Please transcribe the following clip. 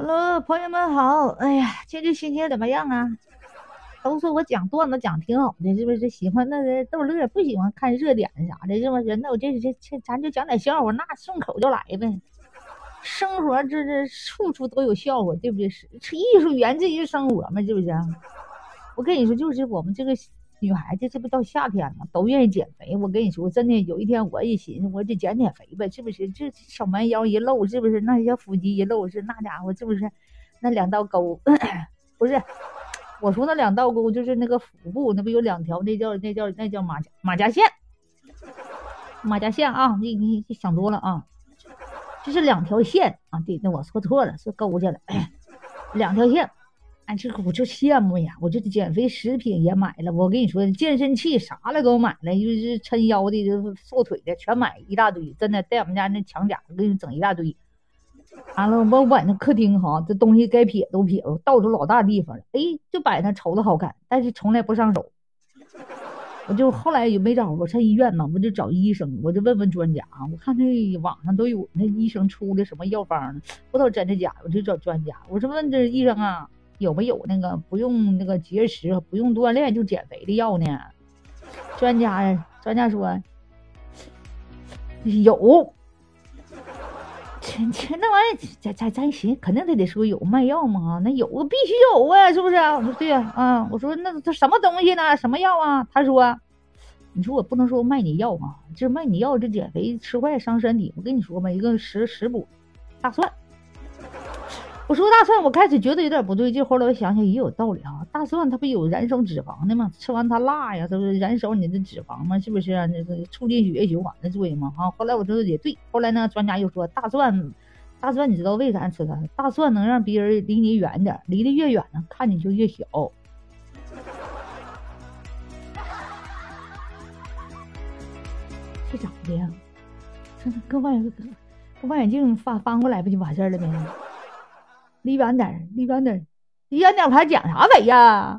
Hello，朋友们好。哎呀，今天心情怎么样啊？都说我讲段子讲挺好的，是不是？喜欢那个逗乐，不喜欢看热点啥的，是不是？那我这这这，咱就讲点笑话，那顺口就来呗。生活这这处处都有笑话，对不对？是艺术源自于生活嘛，是不是？我跟你说，就是我们这个。女孩子这不到夏天了，都愿意减肥。我跟你说，真的，有一天我也寻思，我得减减肥呗，是不是？这小蛮腰一露，是不是？那小腹肌一露，是那家伙，是不是？那两道沟，不是？我说那两道沟就是那个腹部，那不有两条？那叫那叫那叫马马甲线，马甲线啊！你你你想多了啊！这是两条线啊！对，那我说错了，是勾去了，两条线。哎，这个我就羡慕呀！我这减肥食品也买了，我跟你说，健身器啥了都买了，就是抻腰的、就瘦腿的，全买一大堆。真的，在我们家那墙角给你整一大堆。完了，我晚上客厅哈，这东西该撇都撇了，到处老大地方了。哎，就摆那瞅着好看，但是从来不上手。我就后来也没找，我上医院嘛，我就找医生，我就问问专家啊。我看那网上都有那医生出的什么药方呢，不知道真的假，我就找专家。我说问这医生啊。有没有那个不用那个节食、不用锻炼就减肥的药呢？专家呀专家说有。这这那玩意儿，咱咱咱寻肯定得得说有卖药吗？那有必须有啊，是不是？我说对呀，啊，我说那这什么东西呢？什么药啊？他说，你说我不能说卖你药啊，这卖你药这减肥吃坏伤身体。我跟你说吧，一个食食补，大蒜。我说大蒜，我开始觉得有点不对劲，后来我想想也有道理啊。大蒜它不有燃烧脂肪的吗？吃完它辣呀，它不是燃烧你的脂肪吗？是不是？那个促进血液循环的作用吗？啊，后来我说也对。后来呢，专家又说大蒜，大蒜你知道为啥吃它？大蒜能让别人离你远点，离得越远呢，看你就越小。这咋的呀？这搁望远搁望远镜翻翻过来不就完事儿了呗？离远点儿离远点儿离远点我还讲啥肥呀？